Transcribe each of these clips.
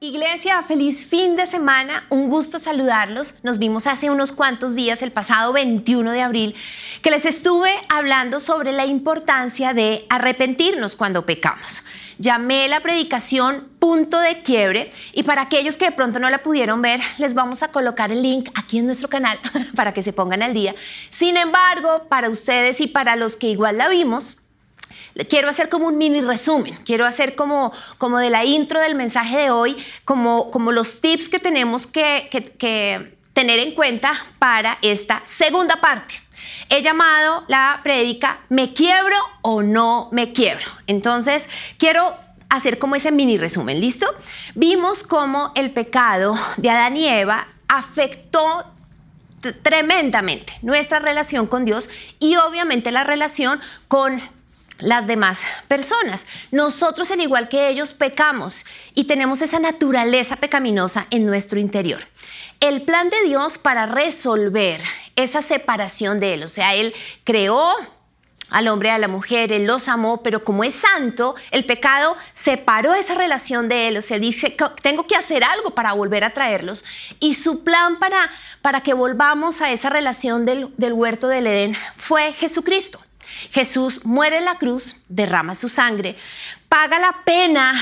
Iglesia, feliz fin de semana, un gusto saludarlos. Nos vimos hace unos cuantos días, el pasado 21 de abril, que les estuve hablando sobre la importancia de arrepentirnos cuando pecamos. Llamé la predicación punto de quiebre y para aquellos que de pronto no la pudieron ver, les vamos a colocar el link aquí en nuestro canal para que se pongan al día. Sin embargo, para ustedes y para los que igual la vimos, quiero hacer como un mini resumen, quiero hacer como, como de la intro del mensaje de hoy, como, como los tips que tenemos que, tener en cuenta para esta segunda parte. He llamado la prédica ¿Me quiebro o no me quiebro? Entonces, quiero hacer como ese mini resumen, ¿listo? Vimos cómo el pecado de Adán y Eva afectó tremendamente nuestra relación con Dios y obviamente la relación con las demás personas. Nosotros, al igual que ellos, pecamos y tenemos esa naturaleza pecaminosa en nuestro interior. El plan de Dios para resolver esa separación de Él, o sea, Él creó al hombre y a la mujer, Él los amó, pero como es santo, el pecado separó esa relación de Él, o sea, dice, tengo que hacer algo para volver a traerlos. Y su plan para, para que volvamos a esa relación del, del huerto del Edén fue Jesucristo. Jesús muere en la cruz, derrama su sangre, paga la pena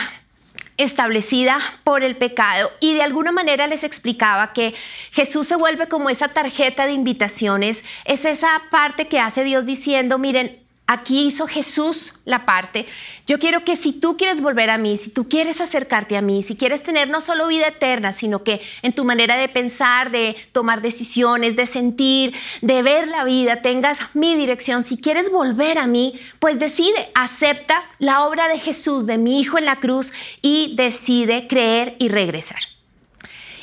establecida por el pecado y de alguna manera les explicaba que Jesús se vuelve como esa tarjeta de invitaciones, es esa parte que hace Dios diciendo, miren, Aquí hizo Jesús la parte. Yo quiero que si tú quieres volver a mí, si tú quieres acercarte a mí, si quieres tener no solo vida eterna, sino que en tu manera de pensar, de tomar decisiones, de sentir, de ver la vida, tengas mi dirección, si quieres volver a mí, pues decide, acepta la obra de Jesús, de mi Hijo en la cruz y decide creer y regresar.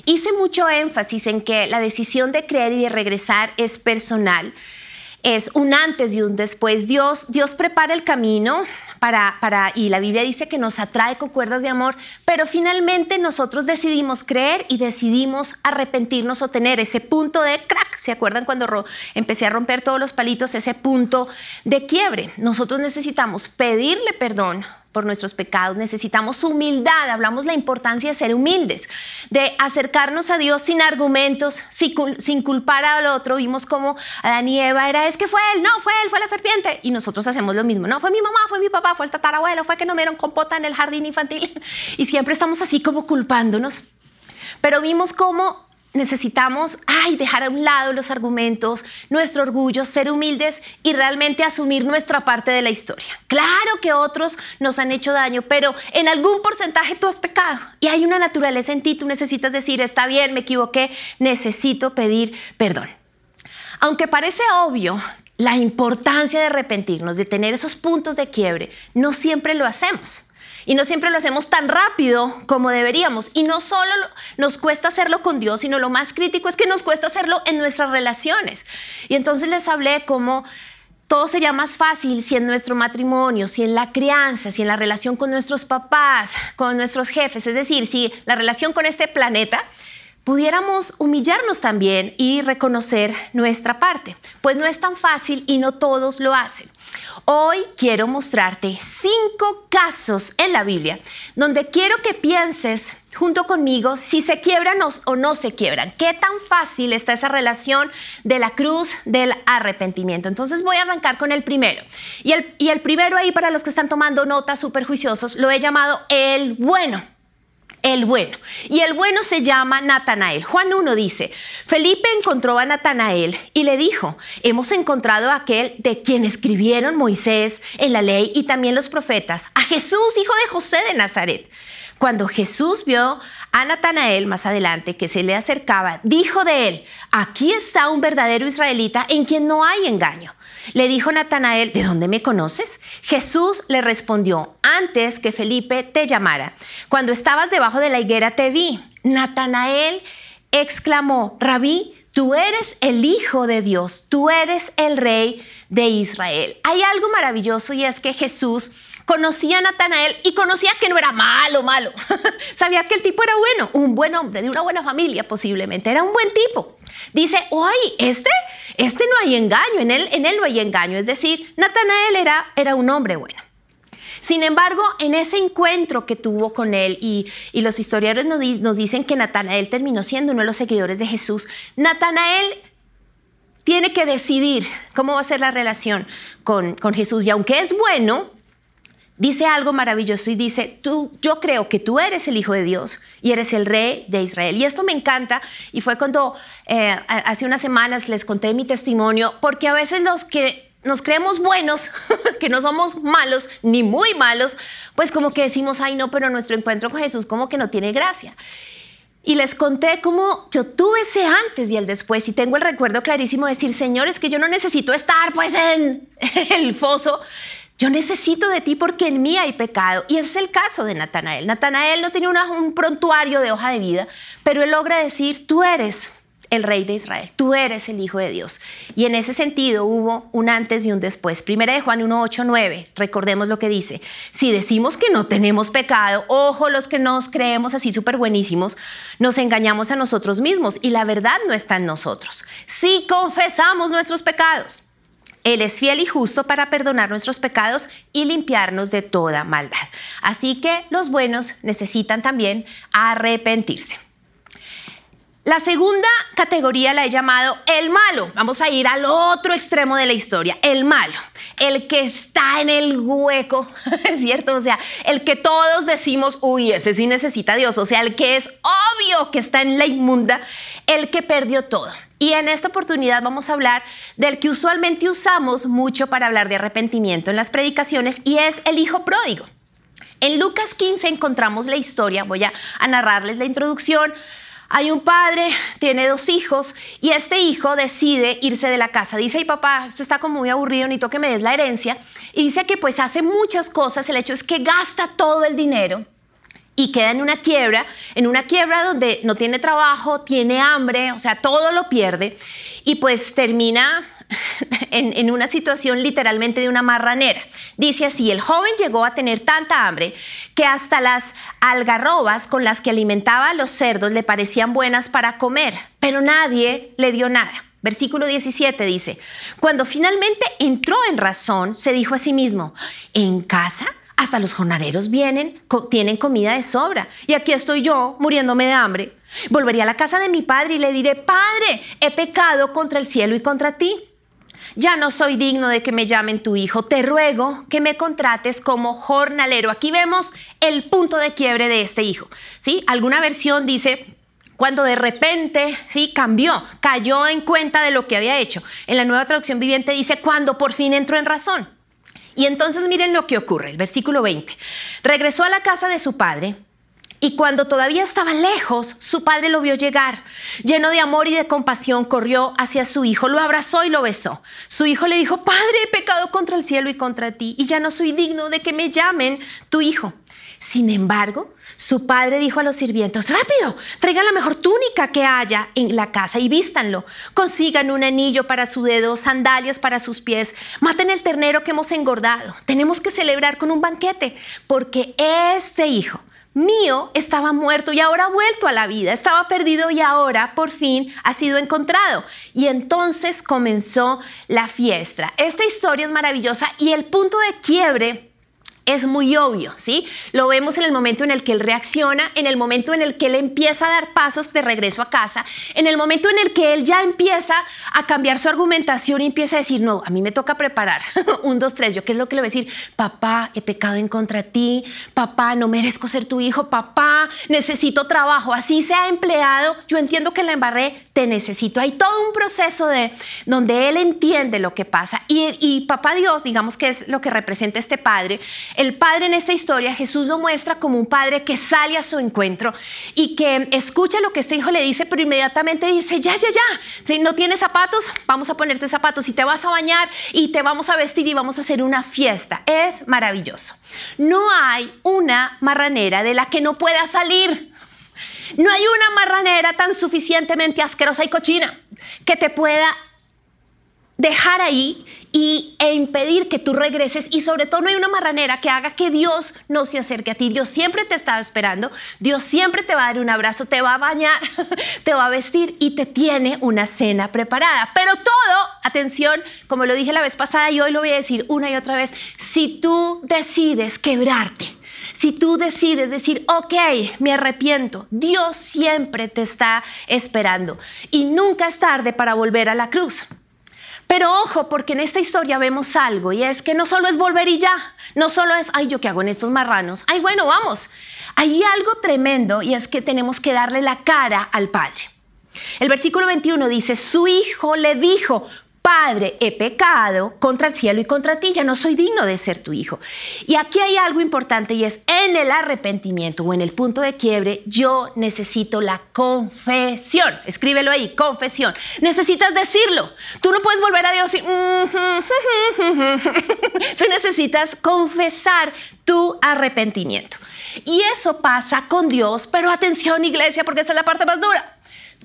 Hice mucho énfasis en que la decisión de creer y de regresar es personal es un antes y un después. Dios, Dios prepara el camino para, para, y la Biblia dice que nos atrae con cuerdas de amor, pero finalmente nosotros decidimos creer y decidimos arrepentirnos o tener ese punto de crack. ¿Se acuerdan cuando empecé a romper todos los palitos? Ese punto de quiebre. Nosotros necesitamos pedirle perdón por nuestros pecados, necesitamos humildad, hablamos la importancia de ser humildes, de acercarnos a Dios sin argumentos, sin culpar al otro. Vimos como Adán y Eva era, es que fue él, no, fue él, fue la serpiente. Y nosotros hacemos lo mismo, no, fue mi mamá, fue mi papá, fue el tatarabuelo, fue que no me dieron compota en el jardín infantil. Y siempre estamos así como culpándonos. Pero vimos cómo necesitamos ay, dejar a un lado los argumentos, nuestro orgullo, ser humildes y realmente asumir nuestra parte de la historia. Claro que otros nos han hecho daño, pero en algún porcentaje tú has pecado y hay una naturaleza en ti, tú necesitas decir, está bien, me equivoqué, necesito pedir perdón. Aunque parece obvio la importancia de arrepentirnos, de tener esos puntos de quiebre, no siempre lo hacemos. Y no siempre lo hacemos tan rápido como deberíamos. Y no solo nos cuesta hacerlo con Dios, sino lo más crítico es que nos cuesta hacerlo en nuestras relaciones. Y entonces les hablé cómo todo sería más fácil si en nuestro matrimonio, si en la crianza, si en la relación con nuestros papás, con nuestros jefes, es decir, si la relación con este planeta, pudiéramos humillarnos también y reconocer nuestra parte. Pues no es tan fácil y no todos lo hacen. Hoy quiero mostrarte cinco casos en la Biblia donde quiero que pienses junto conmigo si se quiebran o no se quiebran. ¿Qué tan fácil está esa relación de la cruz del arrepentimiento? Entonces voy a arrancar con el primero. Y el, y el primero ahí para los que están tomando notas super juiciosos lo he llamado el bueno el bueno. Y el bueno se llama Natanael. Juan 1 dice, Felipe encontró a Natanael y le dijo, hemos encontrado a aquel de quien escribieron Moisés en la ley y también los profetas, a Jesús, hijo de José de Nazaret. Cuando Jesús vio a Natanael más adelante que se le acercaba, dijo de él, aquí está un verdadero israelita en quien no hay engaño. Le dijo Natanael, ¿de dónde me conoces? Jesús le respondió, antes que Felipe te llamara, cuando estabas debajo de la higuera te vi. Natanael exclamó, Rabí, tú eres el Hijo de Dios, tú eres el Rey de Israel. Hay algo maravilloso y es que Jesús conocía a Natanael y conocía que no era malo, malo. Sabía que el tipo era bueno, un buen hombre, de una buena familia posiblemente, era un buen tipo. Dice, oye, este, este no hay engaño, en él, en él no hay engaño. Es decir, Natanael era, era un hombre bueno. Sin embargo, en ese encuentro que tuvo con él, y, los historiadores nos, dicen que Natanael terminó siendo uno de los seguidores de Jesús, Natanael tiene que decidir cómo va a ser la relación con, con Jesús. Y aunque es bueno, dice algo maravilloso y dice, tú, yo creo que tú eres el Hijo de Dios y eres el Rey de Israel. Y esto me encanta y fue cuando eh, hace unas semanas les conté mi testimonio, porque a veces los que nos creemos buenos, que no somos malos ni muy malos, pues como que decimos, ay no, pero nuestro encuentro con Jesús como que no tiene gracia. Y les conté cómo yo tuve ese antes y el después y tengo el recuerdo clarísimo de decir, Señor, es que yo no necesito estar pues en el foso, yo necesito de ti porque en mí hay pecado. Y ese es el caso de Natanael. Natanael no tenía un prontuario de hoja de vida, pero él logra decir, tú eres el rey de Israel, tú eres el Hijo de Dios. Y en ese sentido hubo un antes y un después. Primera de Juan 1, 8, 9, recordemos lo que dice. Si decimos que no tenemos pecado, ojo los que nos creemos así súper buenísimos, nos engañamos a nosotros mismos y la verdad no está en nosotros. Si confesamos nuestros pecados, él es fiel y justo para perdonar nuestros pecados y limpiarnos de toda maldad. Así que los buenos necesitan también arrepentirse. La segunda categoría la he llamado el malo. Vamos a ir al otro extremo de la historia, el malo, el que está en el hueco, ¿es cierto? O sea, el que todos decimos, uy, ese sí necesita Dios, o sea, el que es obvio que está en la inmunda, el que perdió todo. Y en esta oportunidad vamos a hablar del que usualmente usamos mucho para hablar de arrepentimiento en las predicaciones y es el hijo pródigo. En Lucas 15 encontramos la historia, voy a, narrarles la introducción. Hay un padre, tiene dos hijos y este hijo decide irse de la casa. Dice, ay papá, esto está como muy aburrido, necesito que me des la herencia. Y dice que pues hace muchas cosas, el hecho es que gasta todo el dinero y queda en una quiebra, en una quiebra donde no tiene trabajo, tiene hambre, o sea, todo lo pierde y pues termina en, una situación literalmente de una marranera. Dice así, el joven llegó a tener tanta hambre que hasta las algarrobas con las que alimentaba a los cerdos le parecían buenas para comer, pero nadie le dio nada. Versículo 17 dice, cuando finalmente entró en razón, se dijo a sí mismo, ¿en casa? Hasta los jornaleros vienen, tienen comida de sobra. Y aquí estoy yo muriéndome de hambre. Volvería a la casa de mi padre y le diré, Padre, he pecado contra el cielo y contra ti. Ya no soy digno de que me llamen tu hijo. Te ruego que me contrates como jornalero. Aquí vemos el punto de quiebre de este hijo. ¿sí? Alguna versión dice cuando de repente, sí, cambió, cayó en cuenta de lo que había hecho. En la nueva traducción viviente dice cuando por fin entró en razón. Y entonces miren lo que ocurre, el versículo 20. Regresó a la casa de su padre y cuando todavía estaba lejos, su padre lo vio llegar. Lleno de amor y de compasión, corrió hacia su hijo, lo abrazó y lo besó. Su hijo le dijo, Padre, he pecado contra el cielo y contra ti, y ya no soy digno de que me llamen tu hijo. Sin embargo, su padre dijo a los sirvientes, rápido, traigan la mejor túnica que haya en la casa y vístanlo. Consigan un anillo para su dedo, sandalias para sus pies. Maten el ternero que hemos engordado. Tenemos que celebrar con un banquete, porque ese hijo mío estaba muerto y ahora ha vuelto a la vida. Estaba perdido y ahora por fin ha sido encontrado. Y entonces comenzó la fiesta. Esta historia es maravillosa y el punto de quiebre es muy obvio, ¿sí? Lo vemos en el momento en el que él reacciona, en el momento en el que él empieza a dar pasos de regreso a casa, en el momento en el que él ya empieza a cambiar su argumentación y empieza a decir, no, a mí me toca preparar un, dos, tres. Yo qué es lo que le voy a decir, papá, he pecado en contra de ti, papá, no merezco ser tu hijo, papá, necesito trabajo, así sea empleado, yo entiendo que la embarré, te necesito. Hay todo un proceso de donde él entiende lo que pasa y, y papá Dios, digamos que es lo que representa este padre, el padre en esta historia, Jesús lo muestra como un padre que sale a su encuentro y que escucha lo que este hijo le dice, pero inmediatamente dice, ya, ya, ya, si no tienes zapatos, vamos a ponerte zapatos y te vas a bañar y te vamos a vestir y vamos a hacer una fiesta. Es maravilloso. No hay una marranera de la que no pueda salir. No hay una marranera tan suficientemente asquerosa y cochina que te pueda dejar ahí y, e impedir que tú regreses y sobre todo no hay una marranera que haga que Dios no se acerque a ti. Dios siempre te está esperando, Dios siempre te va a dar un abrazo, te va a bañar, te va a vestir y te tiene una cena preparada. Pero todo, atención, como lo dije la vez pasada y hoy lo voy a decir una y otra vez, si tú decides quebrarte, si tú decides decir, ok, me arrepiento, Dios siempre te está esperando y nunca es tarde para volver a la cruz. Pero ojo, porque en esta historia vemos algo y es que no solo es volver y ya, no solo es, ay, yo qué hago en estos marranos, ay, bueno, vamos. Hay algo tremendo y es que tenemos que darle la cara al Padre. El versículo 21 dice, su hijo le dijo, Padre, he pecado contra el cielo y contra ti, ya no soy digno de ser tu hijo. Y aquí hay algo importante y es en el arrepentimiento o en el punto de quiebre, yo necesito la confesión. Escríbelo ahí, confesión. Necesitas decirlo. Tú no puedes volver a Dios y... Tú necesitas confesar tu arrepentimiento. Y eso pasa con Dios, pero atención iglesia, porque esta es la parte más dura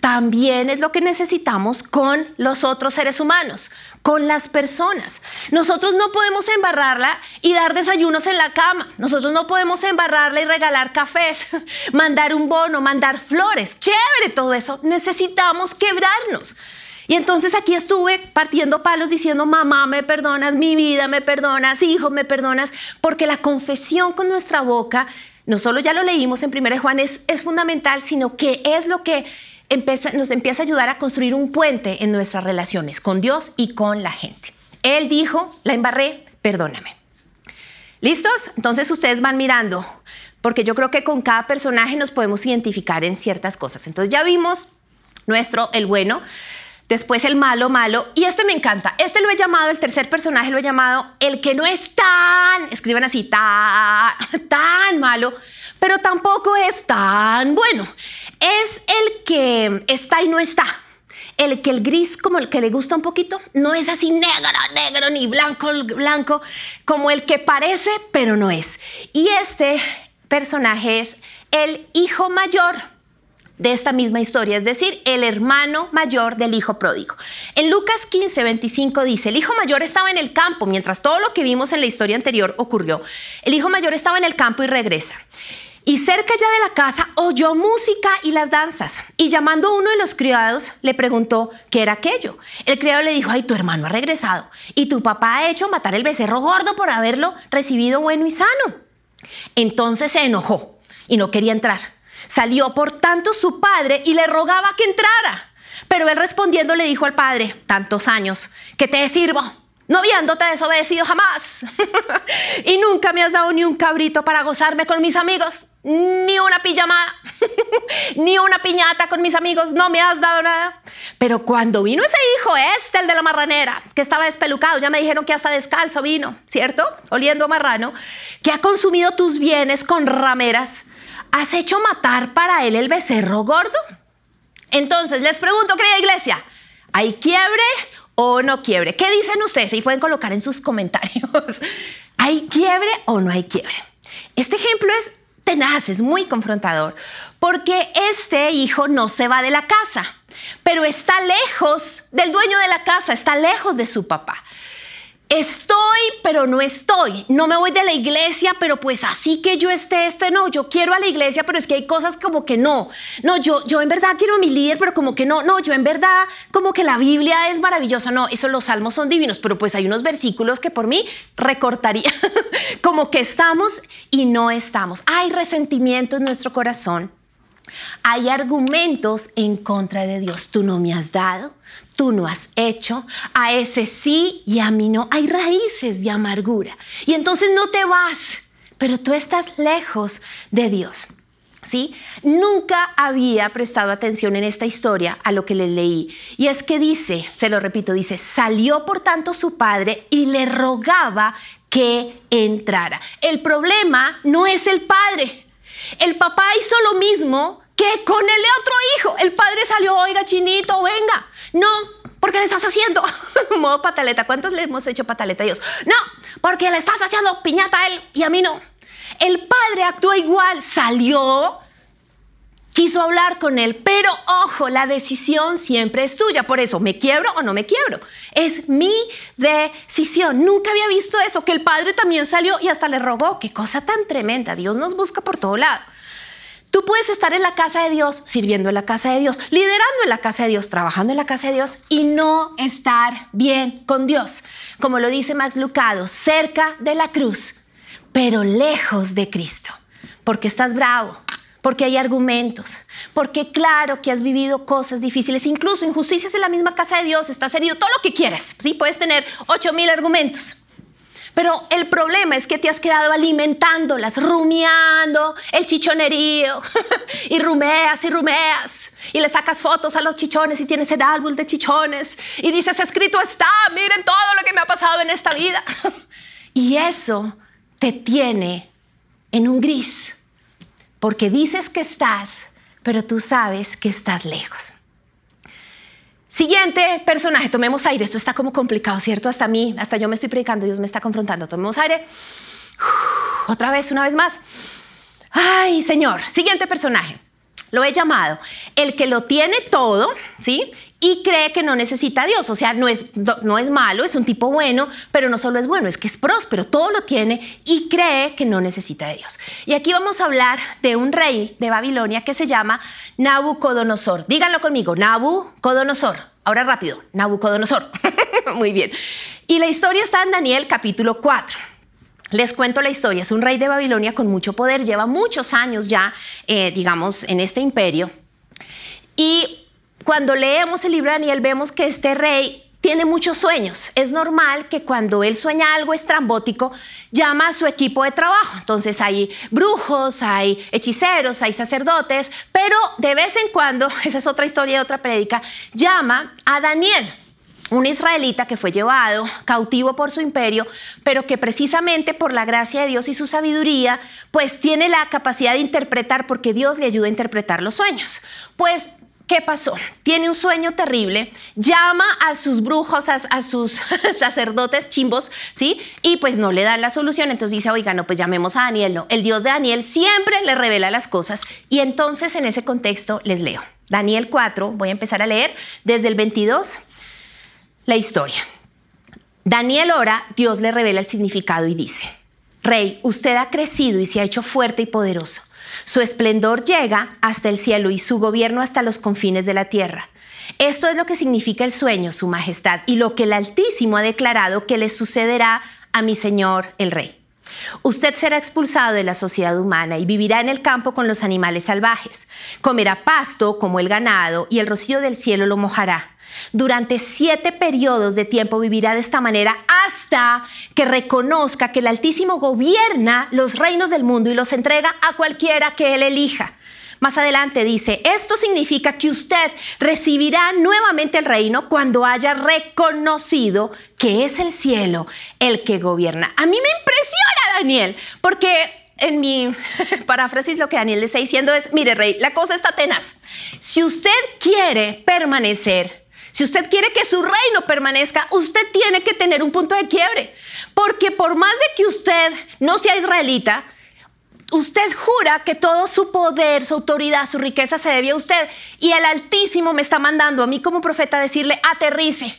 también es lo que necesitamos con los otros seres humanos, con las personas. Nosotros no podemos embarrarla y dar desayunos en la cama. Nosotros no podemos embarrarla y regalar cafés, mandar un bono, mandar flores. Chévere todo eso. Necesitamos quebrarnos. Y entonces aquí estuve partiendo palos diciendo, mamá, me perdonas, mi vida, me perdonas, hijo, me perdonas, porque la confesión con nuestra boca, no solo ya lo leímos en 1 Juan, es, es fundamental, sino que es lo que nos empieza a ayudar a construir un puente en nuestras relaciones con Dios y con la gente. Él dijo, la embarré, perdóname. ¿Listos? Entonces ustedes van mirando, porque yo creo que con cada personaje nos podemos identificar en ciertas cosas. Entonces ya vimos nuestro, el bueno, después el malo, malo, y este me encanta. Este lo he llamado, el tercer personaje lo he llamado el que no es tan, escriban así, tan, tan malo, pero tampoco es tan bueno. Es el que está y no está. El que el gris, como el que le gusta un poquito, no es así negro, negro, ni blanco, blanco, como el que parece, pero no es. Y este personaje es el hijo mayor de esta misma historia, es decir, el hermano mayor del hijo pródigo. En Lucas 15, 25 dice, el hijo mayor estaba en el campo, mientras todo lo que vimos en la historia anterior ocurrió. El hijo mayor estaba en el campo y regresa. Y cerca ya de la casa oyó música y las danzas. Y llamando a uno de los criados, le preguntó qué era aquello. El criado le dijo, ay, tu hermano ha regresado. Y tu papá ha hecho matar el becerro gordo por haberlo recibido bueno y sano. Entonces se enojó y no quería entrar. Salió por tanto su padre y le rogaba que entrara. Pero él respondiendo le dijo al padre, tantos años, que te sirvo no habiéndote desobedecido jamás. y nunca me has dado ni un cabrito para gozarme con mis amigos, ni una pijamada, ni una piñata con mis amigos, no me has dado nada. Pero cuando vino ese hijo, este, el de la marranera, que estaba despelucado, ya me dijeron que hasta descalzo vino, ¿cierto? Oliendo a marrano, que ha consumido tus bienes con rameras, ¿has hecho matar para él el becerro gordo? Entonces les pregunto, querida iglesia, ¿hay quiebre o no quiebre. ¿Qué dicen ustedes? Y pueden colocar en sus comentarios. ¿Hay quiebre o no hay quiebre? Este ejemplo es tenaz, es muy confrontador, porque este hijo no se va de la casa, pero está lejos del dueño de la casa, está lejos de su papá. Estoy, pero no estoy. No me voy de la iglesia, pero pues así que yo esté, este no. Yo quiero a la iglesia, pero es que hay cosas como que no. No, yo, yo en verdad quiero a mi líder, pero como que no. No, yo en verdad como que la Biblia es maravillosa. No, eso los salmos son divinos, pero pues hay unos versículos que por mí recortaría. como que estamos y no estamos. Hay resentimiento en nuestro corazón. Hay argumentos en contra de Dios. Tú no me has dado tú no has hecho, a ese sí y a mí no. Hay raíces de amargura. Y entonces no te vas, pero tú estás lejos de Dios. ¿Sí? Nunca había prestado atención en esta historia a lo que les leí. Y es que dice, se lo repito, dice, salió por tanto su padre y le rogaba que entrara. El problema no es el padre. El papá hizo lo mismo que con el otro hijo. El padre salió, oiga, chinito, venga. No, porque le estás haciendo modo pataleta. ¿Cuántos le hemos hecho pataleta a Dios? No, porque le estás haciendo piñata a él y a mí no. El padre actuó igual, salió. quiso hablar con él, pero ojo, la decisión siempre es tuya. Por eso, ¿me quiebro o no me quiebro? Es mi decisión. Nunca había visto eso, que el padre también salió y hasta le rogó. Qué cosa tan tremenda. Dios nos busca por todo lado. Tú puedes estar en la casa de Dios, sirviendo en la casa de Dios, liderando en la casa de Dios, trabajando en la casa de Dios y no estar bien con Dios. Como lo dice Max Lucado, cerca de la cruz, pero lejos de Cristo. Porque estás bravo, porque hay argumentos, porque claro que has vivido cosas difíciles, incluso injusticias en la misma casa de Dios, estás herido, todo lo que quieras. ¿sí? Puedes tener ocho mil argumentos. Pero el problema es que te has quedado alimentándolas, rumiando el chichonerío y rumeas y rumeas y le sacas fotos a los chichones y tienes el árbol de chichones y dices, escrito está, miren todo lo que me ha pasado en esta vida. y eso te tiene en un gris, porque dices que estás, pero tú sabes que estás lejos. Siguiente personaje, tomemos aire. Esto está como complicado, ¿cierto? Hasta mí, hasta yo me estoy predicando, Dios me está confrontando. Tomemos aire. Otra vez, una vez más. Ay, Señor. Siguiente personaje. Lo he llamado el que lo tiene todo, ¿sí? Y cree que no necesita a Dios. O sea, no es, no es malo, es un tipo bueno, pero no solo es bueno, es que es próspero, todo lo tiene y cree que no necesita de Dios. Y aquí vamos a hablar de un rey de Babilonia que se llama Nabucodonosor. Díganlo conmigo, Nabucodonosor. Ahora rápido, Nabucodonosor. Muy bien. Y la historia está en Daniel capítulo 4. Les cuento la historia. Es un rey de Babilonia con mucho poder, lleva muchos años ya, eh, digamos, en este imperio. Y cuando leemos el libro de Daniel vemos que este rey tiene muchos sueños. Es normal que cuando él sueña algo estrambótico, llama a su equipo de trabajo. Entonces hay brujos, hay hechiceros, hay sacerdotes, pero de vez en cuando, esa es otra historia de otra prédica, llama a Daniel un israelita que fue llevado cautivo por su imperio, pero que precisamente por la gracia de Dios y su sabiduría, pues tiene la capacidad de interpretar porque Dios le ayuda a interpretar los sueños. Pues ¿Qué pasó? Tiene un sueño terrible, llama a sus brujos, a, sus sacerdotes chimbos, ¿sí? Y pues no le dan la solución, entonces dice, oiga, no, pues llamemos a Daniel, no. El Dios de Daniel siempre le revela las cosas y entonces en ese contexto les leo. Daniel 4, voy a empezar a leer desde el 22 la historia. Daniel ora, Dios le revela el significado y dice, Rey, usted ha crecido y se ha hecho fuerte y poderoso. Su esplendor llega hasta el cielo y su gobierno hasta los confines de la tierra. Esto es lo que significa el sueño, Su Majestad, y lo que el Altísimo ha declarado que le sucederá a mi Señor el Rey. Usted será expulsado de la sociedad humana y vivirá en el campo con los animales salvajes. Comerá pasto como el ganado y el rocío del cielo lo mojará. Durante siete periodos de tiempo vivirá de esta manera hasta que reconozca que el Altísimo gobierna los reinos del mundo y los entrega a cualquiera que él elija. Más adelante dice, esto significa que usted recibirá nuevamente el reino cuando haya reconocido que es el cielo el que gobierna. A mí me impresiona, Daniel, porque en mi paráfrasis lo que Daniel le está diciendo es, mire, rey, la cosa está tenaz. Si usted quiere permanecer, si usted quiere que su reino permanezca, usted tiene que tener un punto de quiebre. Porque por más de que usted no sea israelita, usted jura que todo su poder, su autoridad, su riqueza se debe a usted. Y el Altísimo me está mandando a mí como profeta decirle, aterrice.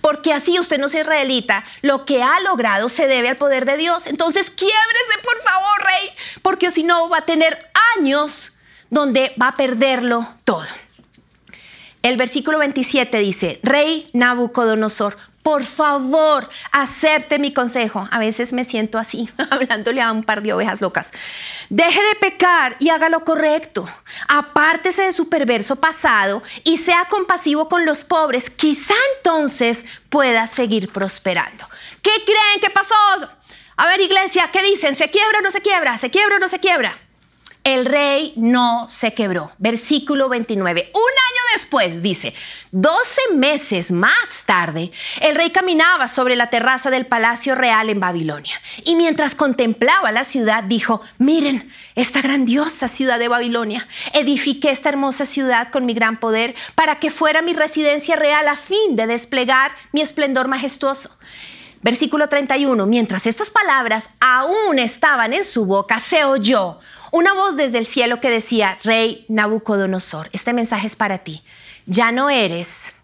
Porque así usted no es israelita. Lo que ha logrado se debe al poder de Dios. Entonces, quiébrese, por favor, rey. Porque si no, va a tener años donde va a perderlo todo. El versículo 27 dice, Rey Nabucodonosor, por favor, acepte mi consejo. A veces me siento así, hablándole a un par de ovejas locas. Deje de pecar y haga lo correcto. Apártese de su perverso pasado y sea compasivo con los pobres. Quizá entonces pueda seguir prosperando. ¿Qué creen que pasó? A ver, iglesia, ¿qué dicen? ¿Se quiebra o no se quiebra? ¿Se quiebra o no se quiebra? El rey no se quebró. Versículo 29. Un año después, dice, 12 meses más tarde, el rey caminaba sobre la terraza del Palacio Real en Babilonia. Y mientras contemplaba la ciudad, dijo, miren, esta grandiosa ciudad de Babilonia. Edifiqué esta hermosa ciudad con mi gran poder para que fuera mi residencia real a fin de desplegar mi esplendor majestuoso. Versículo 31. Mientras estas palabras aún estaban en su boca, se oyó una voz desde el cielo que decía, Rey Nabucodonosor, este mensaje es para ti. Ya no eres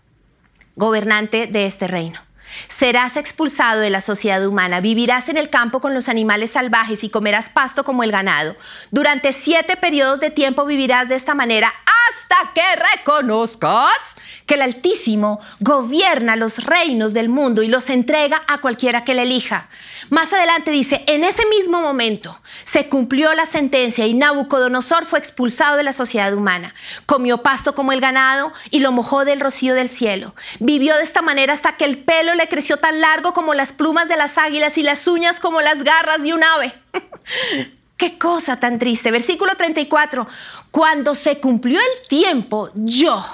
gobernante de este reino. Serás expulsado de la sociedad humana, vivirás en el campo con los animales salvajes y comerás pasto como el ganado. Durante siete periodos de tiempo vivirás de esta manera hasta que reconozcas que el Altísimo gobierna los reinos del mundo y los entrega a cualquiera que le elija. Más adelante dice, en ese mismo momento se cumplió la sentencia y Nabucodonosor fue expulsado de la sociedad humana. Comió pasto como el ganado y lo mojó del rocío del cielo. Vivió de esta manera hasta que el pelo le creció tan largo como las plumas de las águilas y las uñas como las garras de un ave. Qué cosa tan triste. Versículo 34. Cuando se cumplió el tiempo, yo,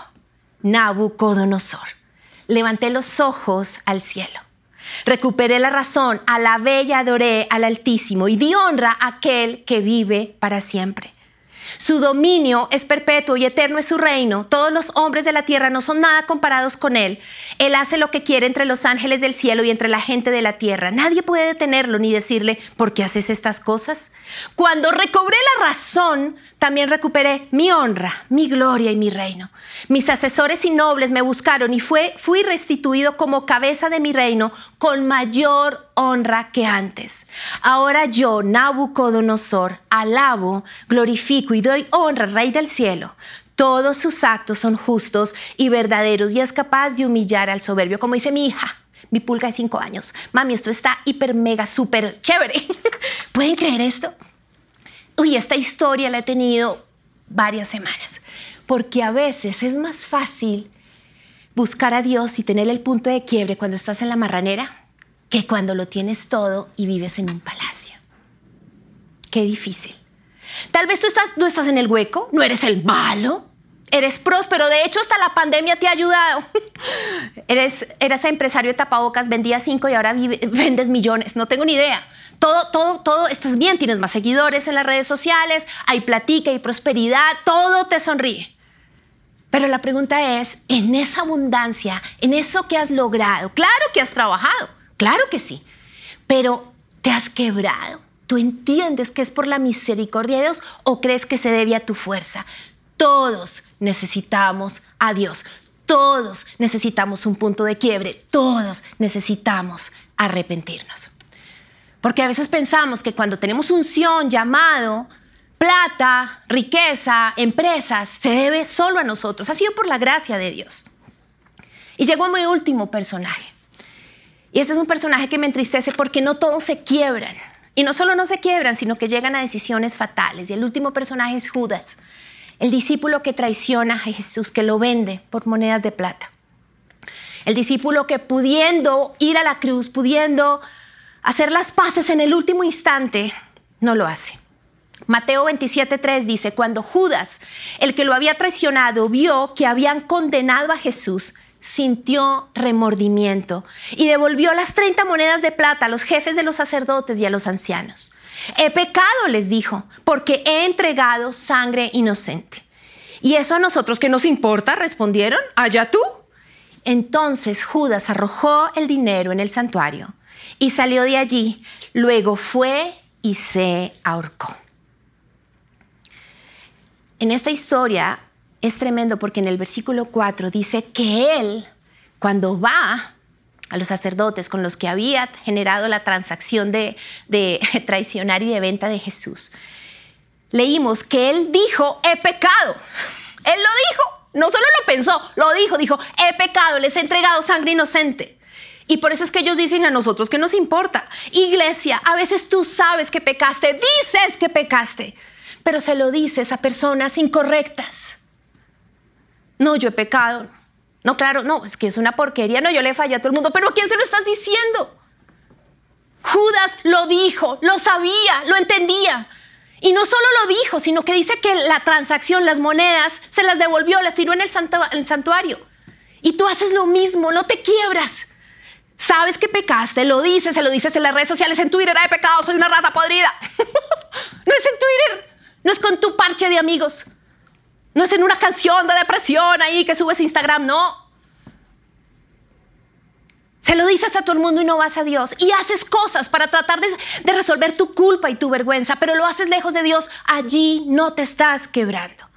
Nabucodonosor, levanté los ojos al cielo. Recuperé la razón, alabé y adoré al Altísimo y di honra a aquel que vive para siempre. Su dominio es perpetuo y eterno es su reino. Todos los hombres de la tierra no son nada comparados con él. Él hace lo que quiere entre los ángeles del cielo y entre la gente de la tierra. Nadie puede detenerlo ni decirle, ¿por qué haces estas cosas? Cuando recobré la razón, también recuperé mi honra, mi gloria y mi reino. Mis asesores y nobles me buscaron y fue, fui restituido como cabeza de mi reino con mayor honra que antes. Ahora yo, Nabucodonosor, alabo, glorifico y doy honra al Rey del cielo. Todos sus actos son justos y verdaderos y es capaz de humillar al soberbio, como dice mi hija mi pulga de cinco años. Mami, esto está hiper, mega, súper chévere. ¿Pueden creer esto? uy, esta historia la he tenido varias semanas, porque a veces es más fácil buscar a Dios y tener el punto de quiebre cuando estás en la marranera que cuando lo tienes todo y vives en un palacio. Qué difícil. Tal vez tú estás, no estás en el hueco, no eres el malo, eres próspero. De hecho, hasta la pandemia te ha ayudado. eres, eras empresario de tapabocas, vendías cinco y ahora vendes millones. No tengo ni idea todo, todo, todo, estás bien, tienes más seguidores en las redes sociales, hay platica y prosperidad, todo te sonríe. Pero la pregunta es, en esa abundancia, en eso que has logrado, claro que has trabajado, claro que sí, pero te has quebrado. ¿Tú entiendes que es por la misericordia de Dios o crees que se debe a tu fuerza? Todos necesitamos a Dios. Todos necesitamos un punto de quiebre. Todos necesitamos arrepentirnos. Porque a veces pensamos que cuando tenemos unción, llamado, plata, riqueza, empresas, se debe solo a nosotros. Ha sido por la gracia de Dios. Y llegó a mi último personaje. Y este es un personaje que me entristece porque no todos se quiebran. Y no solo no se quiebran, sino que llegan a decisiones fatales. Y el último personaje es Judas, el discípulo que traiciona a Jesús, que lo vende por monedas de plata. El discípulo que pudiendo ir a la cruz, pudiendo hacer las paces en el último instante, no lo hace. Mateo 27:3 dice, cuando Judas, el que lo había traicionado, vio que habían condenado a Jesús, sintió remordimiento y devolvió las 30 monedas de plata a los jefes de los sacerdotes y a los ancianos. He pecado, les dijo, porque he entregado sangre inocente. ¿Y eso a nosotros qué nos importa? Respondieron, allá tú. Entonces Judas arrojó el dinero en el santuario y salió de allí. Luego fue y se ahorcó. En esta historia es tremendo porque en el versículo 4 dice que él, cuando va a los sacerdotes con los que había generado la transacción de, de traicionar y de venta de Jesús, leímos que él dijo, he pecado. Él lo dijo, no solo lo pensó, lo dijo, dijo, he pecado, les he entregado sangre inocente. Y por eso es que ellos dicen a nosotros que nos importa. Iglesia, a veces tú sabes que pecaste, dices que pecaste, pero se lo dices a personas incorrectas. No, yo he pecado. No, claro, no, es que es una porquería. No, yo le fallé a todo el mundo, pero ¿a quién se lo estás diciendo? Judas lo dijo, lo sabía, lo entendía. Y no solo lo dijo, sino que dice que la transacción, las monedas, se las devolvió, las tiró en el, santuario. Y tú haces lo mismo, no te quiebras. Sabes que pecaste, lo dices, se lo dices en las redes sociales, en Twitter, he pecado, soy una rata podrida. no es en Twitter, no es con tu parche de amigos, no es en una canción de depresión ahí que subes a Instagram, no. Se lo dices a todo el mundo y no vas a Dios. Y haces cosas para tratar de, resolver tu culpa y tu vergüenza, pero lo haces lejos de Dios. Allí no te estás quebrando.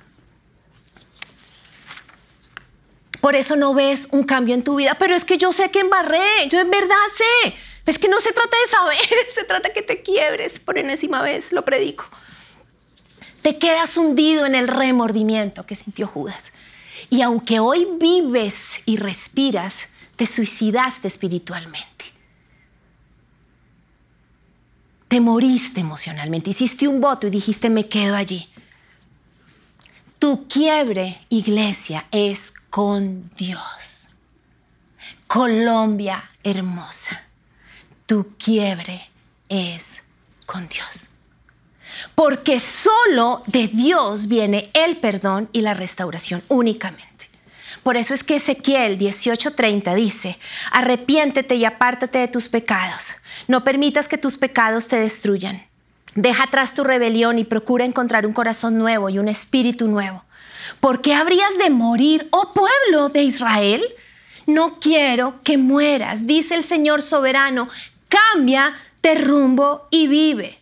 Por eso no ves un cambio en tu vida. Pero es que yo sé que embarré. Yo en verdad sé. Es que no se trata de saber, se trata que te quiebres por enésima vez. Lo predico. Te quedas hundido en el remordimiento que sintió Judas. Y aunque hoy vives y respiras, te suicidaste espiritualmente. Te moriste emocionalmente, hiciste un voto y dijiste me quedo allí. Tu quiebre, iglesia, es con Dios. Colombia hermosa, tu quiebre es con Dios. Porque solo de Dios viene el perdón y la restauración únicamente. Por eso es que Ezequiel 18:30 dice, arrepiéntete y apártate de tus pecados. No permitas que tus pecados te destruyan. Deja atrás tu rebelión y procura encontrar un corazón nuevo y un espíritu nuevo. ¿Por qué habrías de morir, oh pueblo de Israel? No quiero que mueras, dice el Señor soberano. Cambia de rumbo y vive.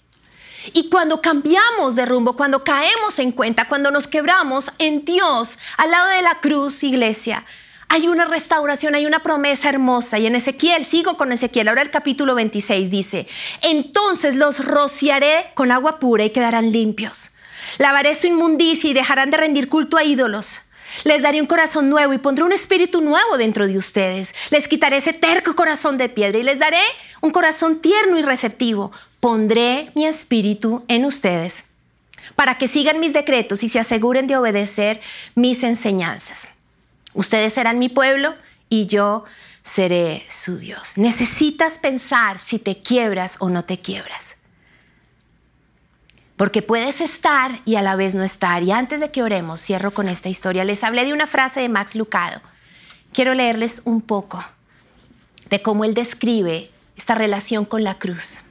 Y cuando cambiamos de rumbo, cuando caemos en cuenta, cuando nos quebramos en Dios, al lado de la cruz, iglesia, hay una restauración, hay una promesa hermosa. Y en Ezequiel, sigo con Ezequiel, ahora el capítulo 26 dice, entonces los rociaré con agua pura y quedarán limpios. Lavaré su inmundicia y dejarán de rendir culto a ídolos. Les daré un corazón nuevo y pondré un espíritu nuevo dentro de ustedes. Les quitaré ese terco corazón de piedra y les daré un corazón tierno y receptivo pondré mi espíritu en ustedes para que sigan mis decretos y se aseguren de obedecer mis enseñanzas. Ustedes serán mi pueblo y yo seré su Dios. Necesitas pensar si te quiebras o no te quiebras. Porque puedes estar y a la vez no estar. Y antes de que oremos, cierro con esta historia. Les hablé de una frase de Max Lucado. Quiero leerles un poco de cómo él describe esta relación con la cruz.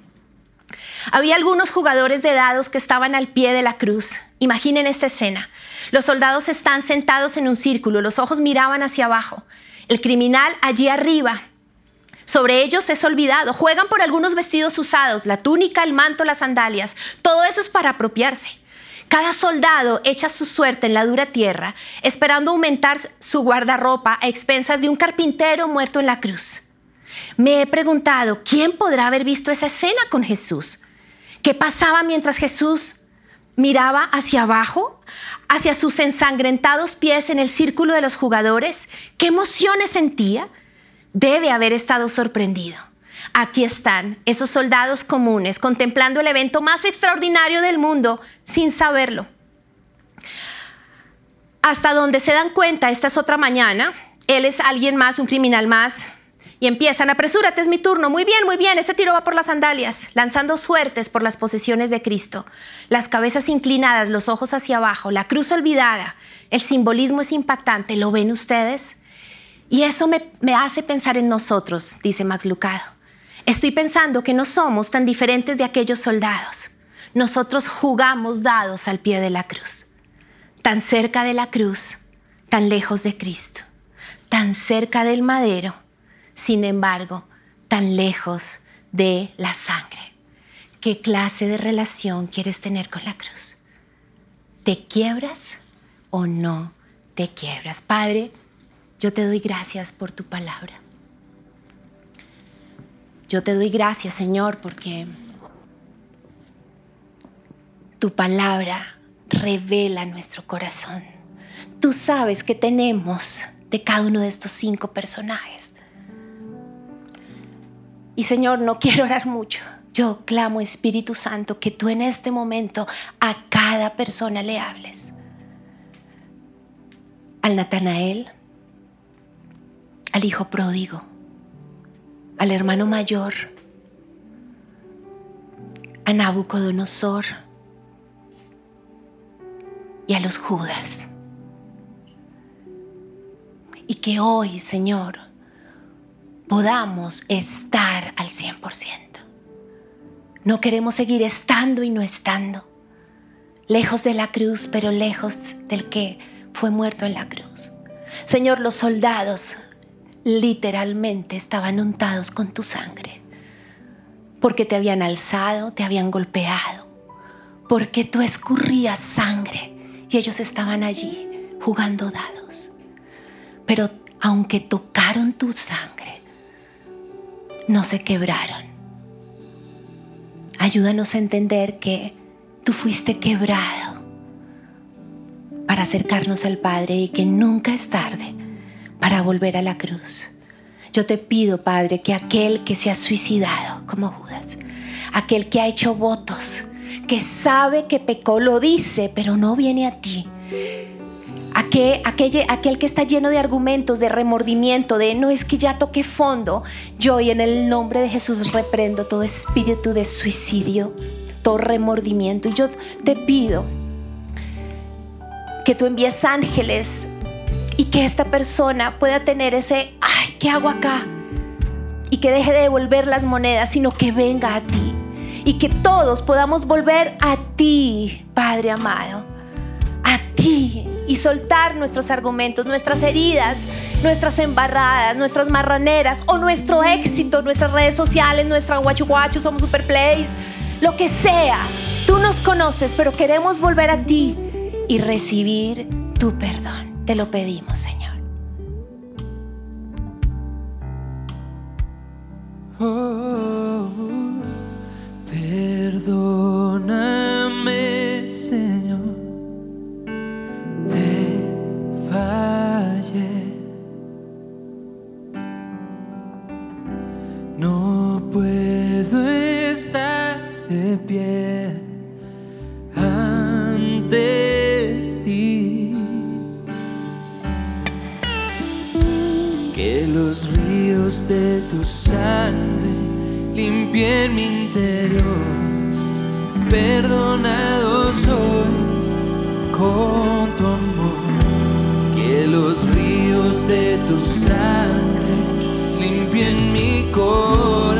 Había algunos jugadores de dados que estaban al pie de la cruz. Imaginen esta escena. Los soldados están sentados en un círculo, los ojos miraban hacia abajo. El criminal allí arriba. Sobre ellos es olvidado. Juegan por algunos vestidos usados, la túnica, el manto, las sandalias. Todo eso es para apropiarse. Cada soldado echa su suerte en la dura tierra, esperando aumentar su guardarropa a expensas de un carpintero muerto en la cruz. Me he preguntado, ¿quién podrá haber visto esa escena con Jesús? ¿Qué pasaba mientras Jesús miraba hacia abajo, hacia sus ensangrentados pies en el círculo de los jugadores? ¿Qué emociones sentía? Debe haber estado sorprendido. Aquí están esos soldados comunes contemplando el evento más extraordinario del mundo sin saberlo. Hasta donde se dan cuenta, esta es otra mañana, él es alguien más, un criminal más, y empiezan, apresúrate, es mi turno, muy bien, muy bien, este tiro va por las sandalias, lanzando suertes por las posesiones de Cristo, las cabezas inclinadas, los ojos hacia abajo, la cruz olvidada, el simbolismo es impactante, ¿lo ven ustedes? Y eso me, me hace pensar en nosotros, dice Max Lucado. Estoy pensando que no somos tan diferentes de aquellos soldados. Nosotros jugamos dados al pie de la cruz, tan cerca de la cruz, tan lejos de Cristo, tan cerca del madero sin embargo, tan lejos de la sangre. ¿Qué clase de relación quieres tener con la cruz? ¿Te quiebras o no te quiebras? Padre, yo te doy gracias por tu palabra. Yo te doy gracias, Señor, porque tu palabra revela nuestro corazón. Tú sabes que tenemos de cada uno de estos cinco personajes. Y Señor, no quiero orar mucho. Yo clamo, Espíritu Santo, que tú en este momento a cada persona le hables. Al Natanael, al hijo pródigo, al hermano mayor, a Nabucodonosor y a los Judas. Y que hoy, Señor, podamos estar al 100%. No queremos seguir estando y no estando, lejos de la cruz, pero lejos del que fue muerto en la cruz. Señor, los soldados literalmente estaban untados con tu sangre, porque te habían alzado, te habían golpeado, porque tú escurrías sangre y ellos estaban allí jugando dados. Pero aunque tocaron tu sangre, no se quebraron. Ayúdanos a entender que tú fuiste quebrado para acercarnos al Padre y que nunca es tarde para volver a la cruz. Yo te pido, Padre, que aquel que se ha suicidado como Judas, aquel que ha hecho votos, que sabe que pecó, lo dice, pero no viene a ti. Aquel, aquel, aquel, que está lleno de argumentos, de remordimiento, de no es que ya toque fondo, yo y en el nombre de Jesús reprendo todo espíritu de suicidio, todo remordimiento. Y yo te pido que tú envíes ángeles y que esta persona pueda tener ese, ay, ¿qué hago acá? Y que deje de devolver las monedas, sino que venga a ti. Y que todos podamos volver a ti, Padre amado. Y soltar nuestros argumentos, nuestras heridas, nuestras embarradas, nuestras marraneras o nuestro éxito, nuestras redes sociales, nuestra guachu guachu, somos super plays, lo que sea. Tú nos conoces, pero queremos volver a ti y recibir tu perdón. Te lo pedimos, Señor. Oh, de tu sangre limpien mi interior. Perdonado soy con tu amor. Que los ríos de tu sangre limpien mi corazón.